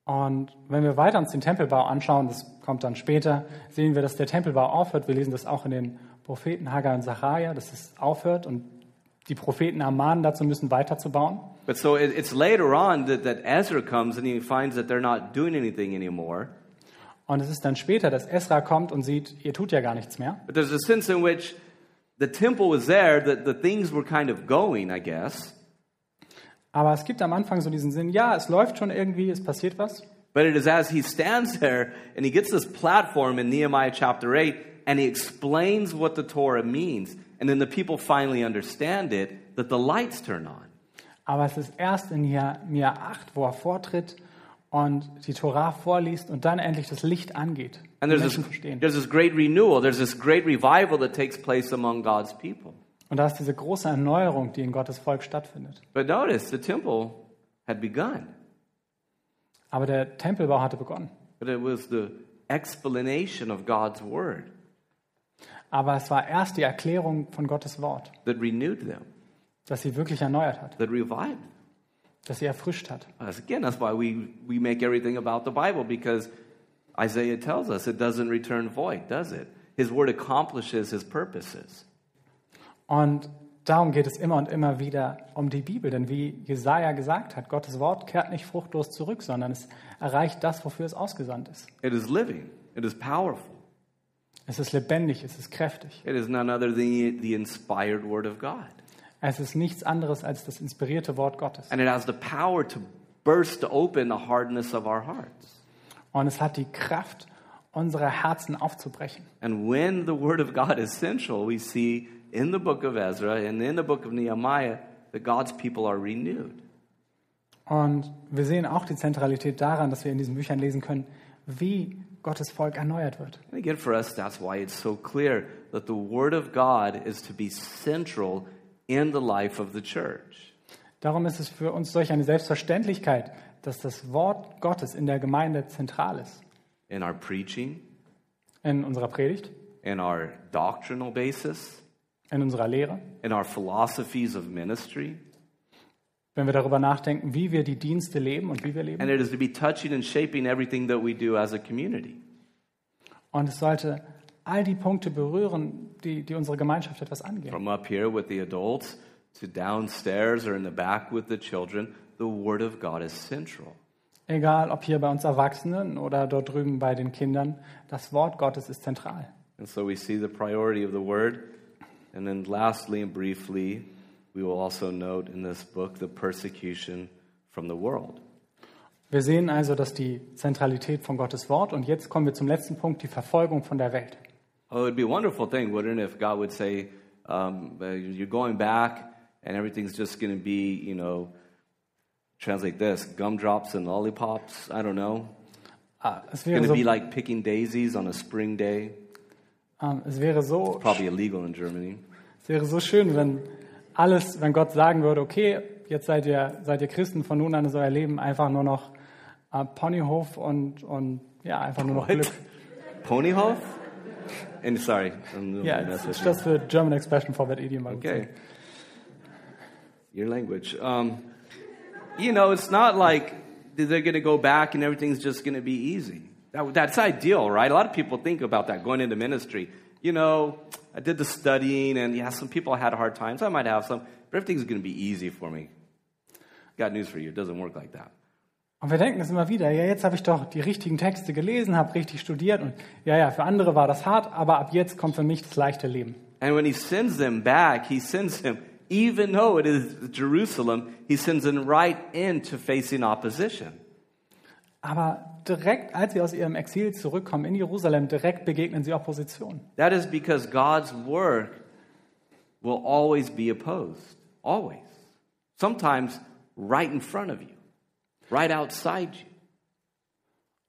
B: Und wenn wir weiter uns den Tempelbau anschauen, das kommt dann später, sehen wir, dass der Tempelbau aufhört. Wir lesen das auch in den Propheten Haggai und Sacharja, dass es aufhört und die Propheten ermahnen dazu müssen, weiterzubauen.
A: But so it, it's later on that, that Ezra comes and he finds that they're not doing anything anymore.
B: Und es ist dann später, dass Esra kommt und sieht, ihr tut ja gar nichts mehr.
A: But there's a sense in which the temple was there, that the things were kind of going, I guess.
B: Aber es gibt am Anfang so diesen Sinn, ja, es läuft schon irgendwie, es passiert was.
A: But it is as he stands there and he gets this platform in Nehemiah chapter 8 and he explains what the Torah means. And then the people finally understand it that the lights turn on.
B: Aber es ist erst in Nehemiah 8, wo er vortritt und die Torah vorliest und dann endlich das Licht angeht.
A: And there's this,
B: verstehen.
A: there's this great renewal, there's this great revival that takes place among God's people.
B: Und da ist diese große Erneuerung, die in Gottes Volk stattfindet.
A: But notice the temple had begun,
B: Aber der Tempelbau hatte begonnen.
A: but it was the explanation of God's word
B: Aber es war erst die Erklärung von Gottes Wort,
A: that renewed them,
B: dass sie wirklich erneuert hat,
A: that revived them.
B: dass sie erfrischt hat.
A: As again, that's why we, we make everything about the Bible because Isaiah tells us it doesn't return void, does it? His word accomplishes his purposes.
B: Und darum geht es immer und immer wieder um die Bibel. Denn wie Jesaja gesagt hat, Gottes Wort kehrt nicht fruchtlos zurück, sondern es erreicht das, wofür es ausgesandt ist.
A: It is living, it is powerful.
B: Es ist lebendig, es ist kräftig.
A: It is none other than the inspired word of God.
B: Es ist nichts anderes als das inspirierte Wort Gottes.
A: And it has the power to burst open the hardness of our hearts.
B: Und es hat die Kraft, unsere Herzen aufzubrechen.
A: And when the Word of God is central, we see in the book of Ezra and in the book of Nehemiah that God's people are renewed.
B: Und wir sehen auch die Zentralität daran, dass wir in diesen Büchern lesen können, wie Gottes Volk erneuert wird.
A: And again, for us, that's why it's so clear that the Word of God is to be central in the life of the church.
B: Darum ist es für uns solch eine Selbstverständlichkeit, dass das Wort Gottes in der Gemeinde zentral ist.
A: In our preaching,
B: In unserer Predigt,
A: in our doctrinal basis,
B: in unserer Lehre,
A: in our philosophies of ministry.
B: Wenn wir darüber nachdenken, wie wir die Dienste leben und wie wir
A: And
B: leben.
A: it is to be touching and shaping everything that we do as a community.
B: Und es sollte all die Punkte berühren, die, die unsere Gemeinschaft etwas angehen.
A: From up here with the adults to downstairs or in the back with the children, the Word of God is central.
B: Egal, ob hier bei uns Erwachsenen oder dort drüben bei den Kindern, das Wort Gottes ist zentral.
A: And so we see the priority of the Word. And then, lastly and briefly, we will also note in this book the persecution from the world.
B: Wir sehen also, dass die Zentralität von Gottes Wort und jetzt kommen wir zum letzten Punkt, die Verfolgung von der Welt.
A: Oh, it would be a wonderful thing, wouldn't it, if God would say, um, You're going back and everything's just going to be, you know, translate this gumdrops and lollipops. I don't know.
B: Ah, Es
A: It's
B: wäre,
A: going
B: so,
A: to be like picking daisies on a spring day.
B: ähm, es, wäre so,
A: Probably illegal in Germany.
B: es wäre so schön, wenn alles, wenn Gott sagen würde, okay, jetzt seid ihr, seid ihr Christen, von nun an ist euer Leben einfach nur noch äh, Ponyhof und, und ja, einfach nur noch
A: What?
B: Glück.
A: Ponyhof? And sorry,
B: Ja, it's
A: with you.
B: just the German expression for that idiom.
A: Okay. Your language. Um, you know, it's not like they're going to go back and everything's just going to be easy. That, that's ideal, right? A lot of people think about that going into ministry. You know, I did the studying, and yeah, some people had hard times. I might have some, but everything's going to be easy for me. Got news for you. It doesn't work like that.
B: Und wir denken es immer wieder, ja, jetzt habe ich doch die richtigen Texte gelesen, habe richtig studiert und ja, ja, für andere war das hart, aber ab jetzt kommt für mich das leichte Leben.
A: And when he sends them back, he sends them, even though it is Jerusalem, he sends them right into facing opposition.
B: Aber direkt, als sie aus ihrem Exil zurückkommen in Jerusalem, direkt begegnen sie Opposition.
A: That is because God's work will always be opposed. Always. Sometimes right in front of you, right outside you.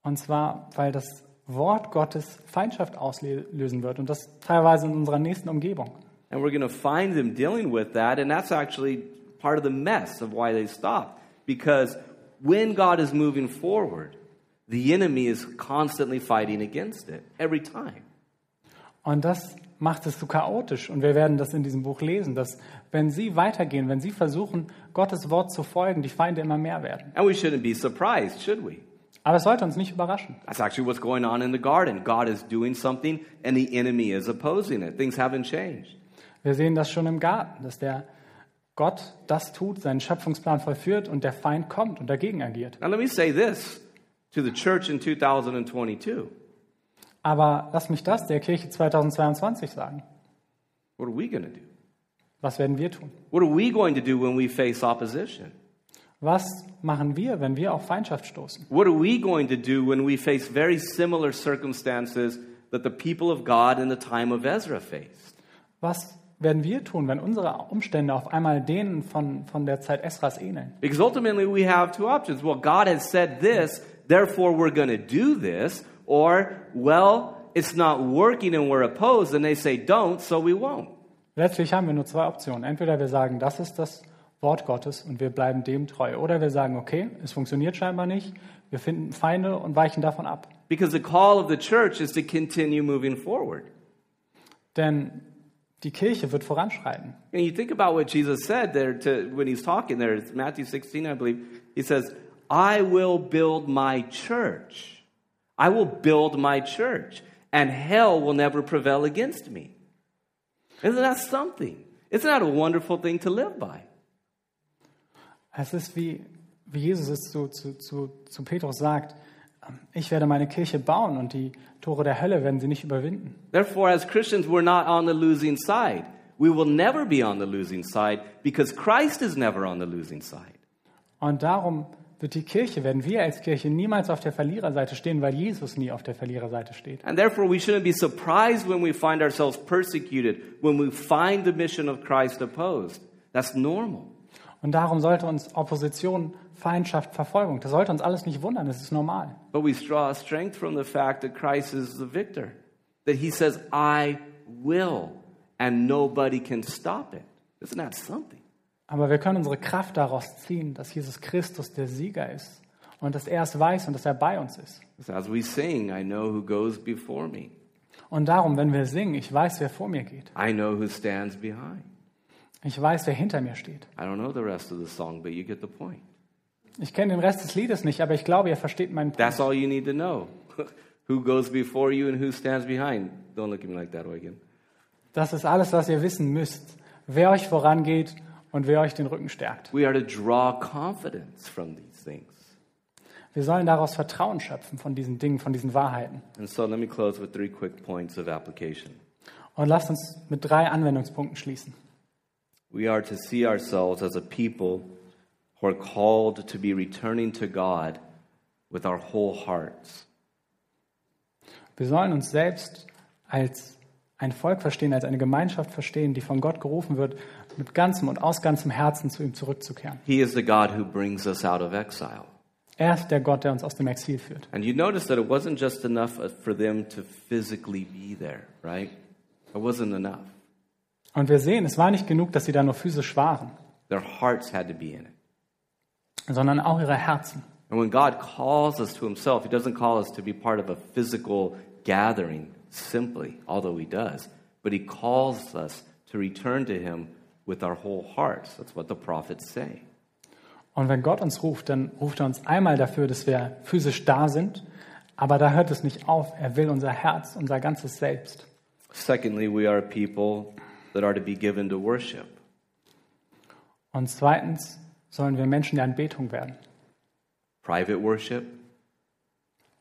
B: Und zwar, weil das Wort Gottes Feindschaft auslösen wird und das teilweise in unserer nächsten Umgebung.
A: And we're going to find them dealing with that, and that's actually part of the mess of why they stopped. Because when God is moving forward, the enemy is constantly fighting against it, every time.
B: Und das macht es so chaotisch. Und wir werden das in diesem Buch lesen, dass wenn sie weitergehen, wenn sie versuchen, Gottes Wort zu folgen, die Feinde immer mehr werden.
A: And we shouldn't be surprised, should we?
B: Aber es sollte uns nicht überraschen.
A: That's actually what's going on in the garden. God is doing something, and the enemy is opposing it. Things haven't changed.
B: Wir sehen das schon im Garten, dass der Gott das tut, seinen Schöpfungsplan vollführt und der Feind kommt und dagegen agiert.
A: Now, let me say this to the church in 2022
B: Aber lass mich das der Kirche 2022 sagen.
A: What are we going to do?
B: Was werden wir tun?
A: What are we going to do when we face opposition?
B: Was machen wir, wenn wir auf Feindschaft stoßen?
A: What are we going to do when we face very similar circumstances that the people of God in the time of Ezra faced?
B: Was werden wir tun, wenn unsere Umstände auf einmal denen von, von der Zeit Esras ähneln?
A: Because ultimately we have two options. Well, God has said this, therefore we're going to do this, or, well, it's not working and we're opposed, and they say don't, so we won't.
B: Letztlich haben wir nur zwei Optionen. Entweder wir sagen, das ist das Wort Gottes und wir bleiben dem treu. Oder wir sagen, okay, es funktioniert scheinbar nicht, wir finden Feinde und weichen davon ab.
A: Because the call of the church is to continue moving forward.
B: Denn die Kirche wird voranschreiten.
A: And you think about what Jesus said there to, when he's talking there, it's Matthew 16, I believe. He says, I will build my church. I will build my church, and hell will never prevail against me. Isn't that something? Isn't that a wonderful thing to live by?
B: Es ist wie, wie Jesus es zu, zu, zu, zu Petrus sagt, ähm, ich werde meine Kirche bauen und die Tore der Hölle werden sie nicht überwinden.
A: Therefore, as Christians, we're not on the losing side. We will never be on the losing side because Christ is never on the losing side.
B: Und darum wird die Kirche, werden wir als Kirche niemals auf der Verliererseite stehen, weil Jesus nie auf der Verliererseite steht.
A: And therefore, we shouldn't be surprised when we find ourselves persecuted, when we find the mission of Christ opposed. That's normal.
B: Und darum sollte uns Opposition, Feindschaft, Verfolgung, das sollte uns alles nicht wundern, das ist normal.
A: But we draw strength from the fact that Christ is the victor, that he says, I will, and nobody can stop it. Isn't that something?
B: Aber wir können unsere Kraft daraus ziehen, dass Jesus Christus der Sieger ist und dass er es weiß und dass er bei uns ist.
A: As we sing, I know who goes before me.
B: Und darum, wenn wir singen, ich weiß, wer vor mir geht.
A: I know who stands behind.
B: Ich weiß, wer hinter mir steht.
A: I don't know the rest of the song, but you get the point.
B: Ich kenne den Rest des Liedes nicht, aber ich glaube, ihr versteht meinen Punkt.
A: That's all you need to know. [laughs] who goes before you and who stands behind. Don't look at me like that, Eugen.
B: Das ist alles, was ihr wissen müsst. Wer euch vorangeht und wer euch den Rücken stärkt.
A: We are to draw confidence from these things.
B: Wir sollen daraus Vertrauen schöpfen von diesen Dingen, von diesen Wahrheiten.
A: And so let me close with three quick points of application.
B: Und lasst uns mit drei Anwendungspunkten schließen.
A: We are to see ourselves as a people who are called to be returning to God with our whole hearts.
B: Wir sollen uns selbst als ein Volk verstehen, als eine Gemeinschaft verstehen, die von Gott gerufen wird, mit ganzem und aus ganzem Herzen zu ihm zurückzukehren.
A: He is the God who brings us out of exile.
B: Er ist der Gott, der uns aus dem Exil führt.
A: And you notice that it wasn't just enough for them to physically be there, right? It wasn't enough.
B: Und wir sehen, es war nicht genug, dass sie da nur physisch waren,
A: Their hearts had to be in it.
B: sondern auch ihre Herzen.
A: And when God calls us to Himself, He doesn't call us to be part of a physical gathering simply, although He does, but He calls us to return to Him with our whole hearts. That's what the prophets say.
B: Und wenn Gott uns ruft, dann ruft er uns einmal dafür, dass wir physisch da sind, aber da hört es nicht auf. Er will unser Herz, unser ganzes Selbst.
A: Secondly, we are a people that are to be given to worship.
B: Und zweitens sollen wir Menschen der Anbetung werden.
A: Private worship,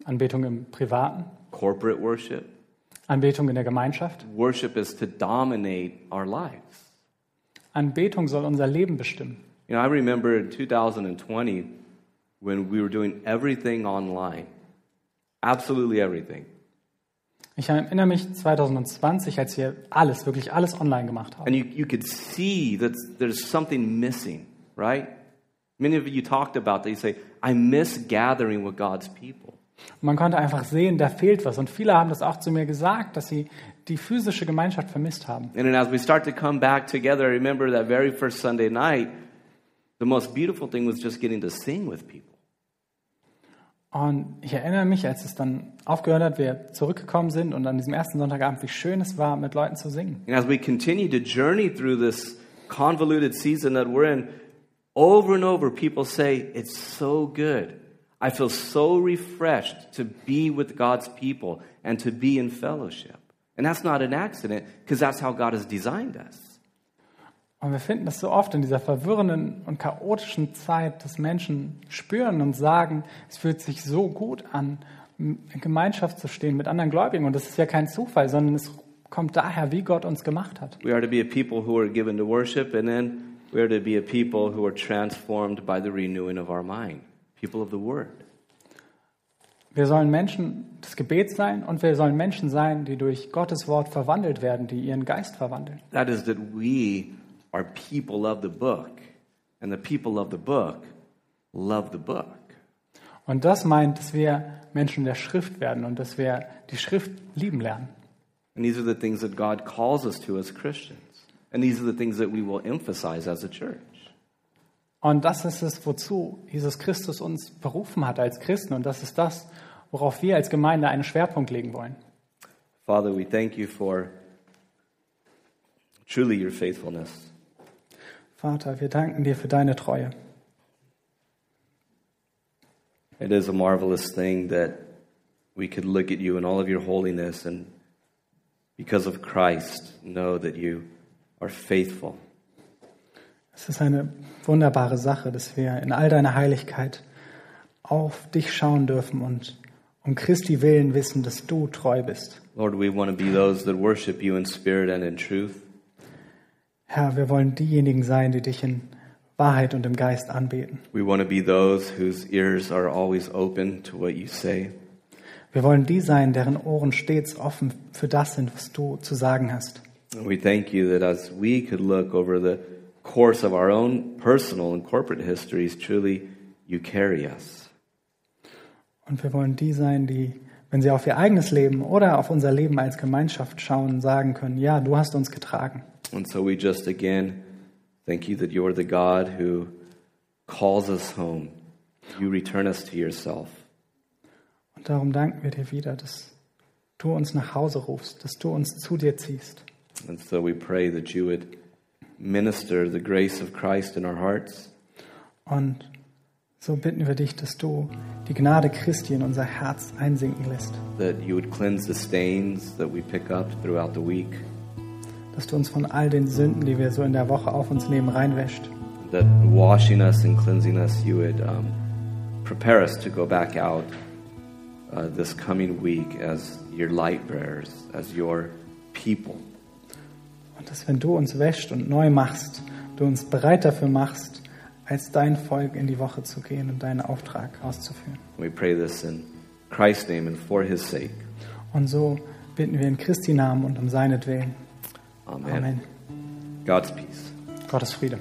B: Anbetung im Privaten,
A: corporate worship.
B: Anbetung in der Gemeinschaft.
A: Worship is to dominate our lives.
B: Anbetung soll unser Leben bestimmen.
A: You know, I remember in 2020 when we were doing everything online, absolutely everything.
B: Ich erinnere mich 2020, als wir alles, wirklich alles online gemacht haben.
A: And you, you could see that there's something missing, right? Many of you talked about that. You say, I miss gathering with God's people.
B: Und man konnte einfach sehen, da fehlt was. Und viele haben das auch zu mir gesagt, dass sie die physische Gemeinschaft vermisst haben.
A: And then as we start to come back together, I remember that very first Sunday night, the most beautiful thing was just getting to sing with people.
B: Und ich erinnere mich, als es dann aufgehört hat, wir zurückgekommen sind und an diesem ersten Sonntagabend, wie schön es war, mit Leuten zu singen.
A: And as we continue to journey through this convoluted season that we're in, over and over people say, It's so good. I feel so refreshed to be with God's people and to be in fellowship. And that's not an accident because that's how God has designed us.
B: Und wir finden das so oft in dieser verwirrenden und chaotischen Zeit, dass Menschen spüren und sagen, es fühlt sich so gut an, in Gemeinschaft zu stehen mit anderen Gläubigen. Und das ist ja kein Zufall, sondern es kommt daher, wie Gott uns gemacht hat.
A: We are to be a people who are given to worship, and then we are to be a people who are transformed by the renewing of our mind, people of the Word.
B: Wir sollen Menschen des Gebets sein und wir sollen Menschen sein, die durch Gottes Wort verwandelt werden, die ihren Geist verwandeln.
A: That is, that we are people of the book, and the people of the book love the book.
B: Und das meint, dass wir Menschen der Schrift werden und dass wir die Schrift lieben lernen.
A: And these are the things that God calls us to as Christians. And these are the things that we will emphasize as a church.
B: Und das ist es, wozu Jesus Christus uns berufen hat als Christen. Und das ist das, worauf wir als Gemeinde einen Schwerpunkt legen wollen.
A: Father, we thank you for truly your faithfulness.
B: Vater, wir danken dir für deine Treue.
A: It is a marvelous thing that we could look at you in all of your holiness and because of Christ know that you are faithful.
B: Es ist eine wunderbare Sache, dass wir in all deiner Heiligkeit auf dich schauen dürfen und um Christi willen wissen, dass du treu bist.
A: Lord, we want to be those that worship you in spirit and in truth.
B: Herr, wir wollen diejenigen sein, die dich in Wahrheit und im Geist anbeten.
A: We want to be those whose ears are always open to what you say.
B: Wir wollen die sein, deren Ohren stets offen für das sind, was du zu sagen hast.
A: And we thank you that as we could look over the course of our own personal and corporate histories, truly you carry us.
B: Und wir wollen die sein, die, wenn sie auf ihr eigenes Leben oder auf unser Leben als Gemeinschaft schauen, sagen können, ja, du hast uns getragen.
A: And so we just again thank you that you're the God who calls us home. You return us to yourself.
B: Und darum danken wir dir wieder, dass du uns nach Hause rufst, dass du uns zu dir ziehst.
A: And so we pray that you would minister the grace of Christ in our hearts.
B: Und so bitten wir dich, dass du die Gnade Christi in unser Herz einsinken lässt,
A: that you would cleanse the stains that we pick up throughout the week,
B: dass du uns von all den Sünden, die wir so in der Woche auf uns nehmen, reinwäscht.
A: that washing us and cleansing us, you would um, prepare us to go back out uh, this coming week as your light bearers, as your people.
B: Und dass wenn du uns wäscht und neu machst, du uns bereit dafür machst, als dein Volk in die Woche zu gehen und deinen Auftrag auszuführen.
A: We pray this in Christ's name and for his sake.
B: Und so bitten wir in Christi Namen und um seinetwillen.
A: Amen.
B: Amen.
A: God's peace.
B: Gottes Friede.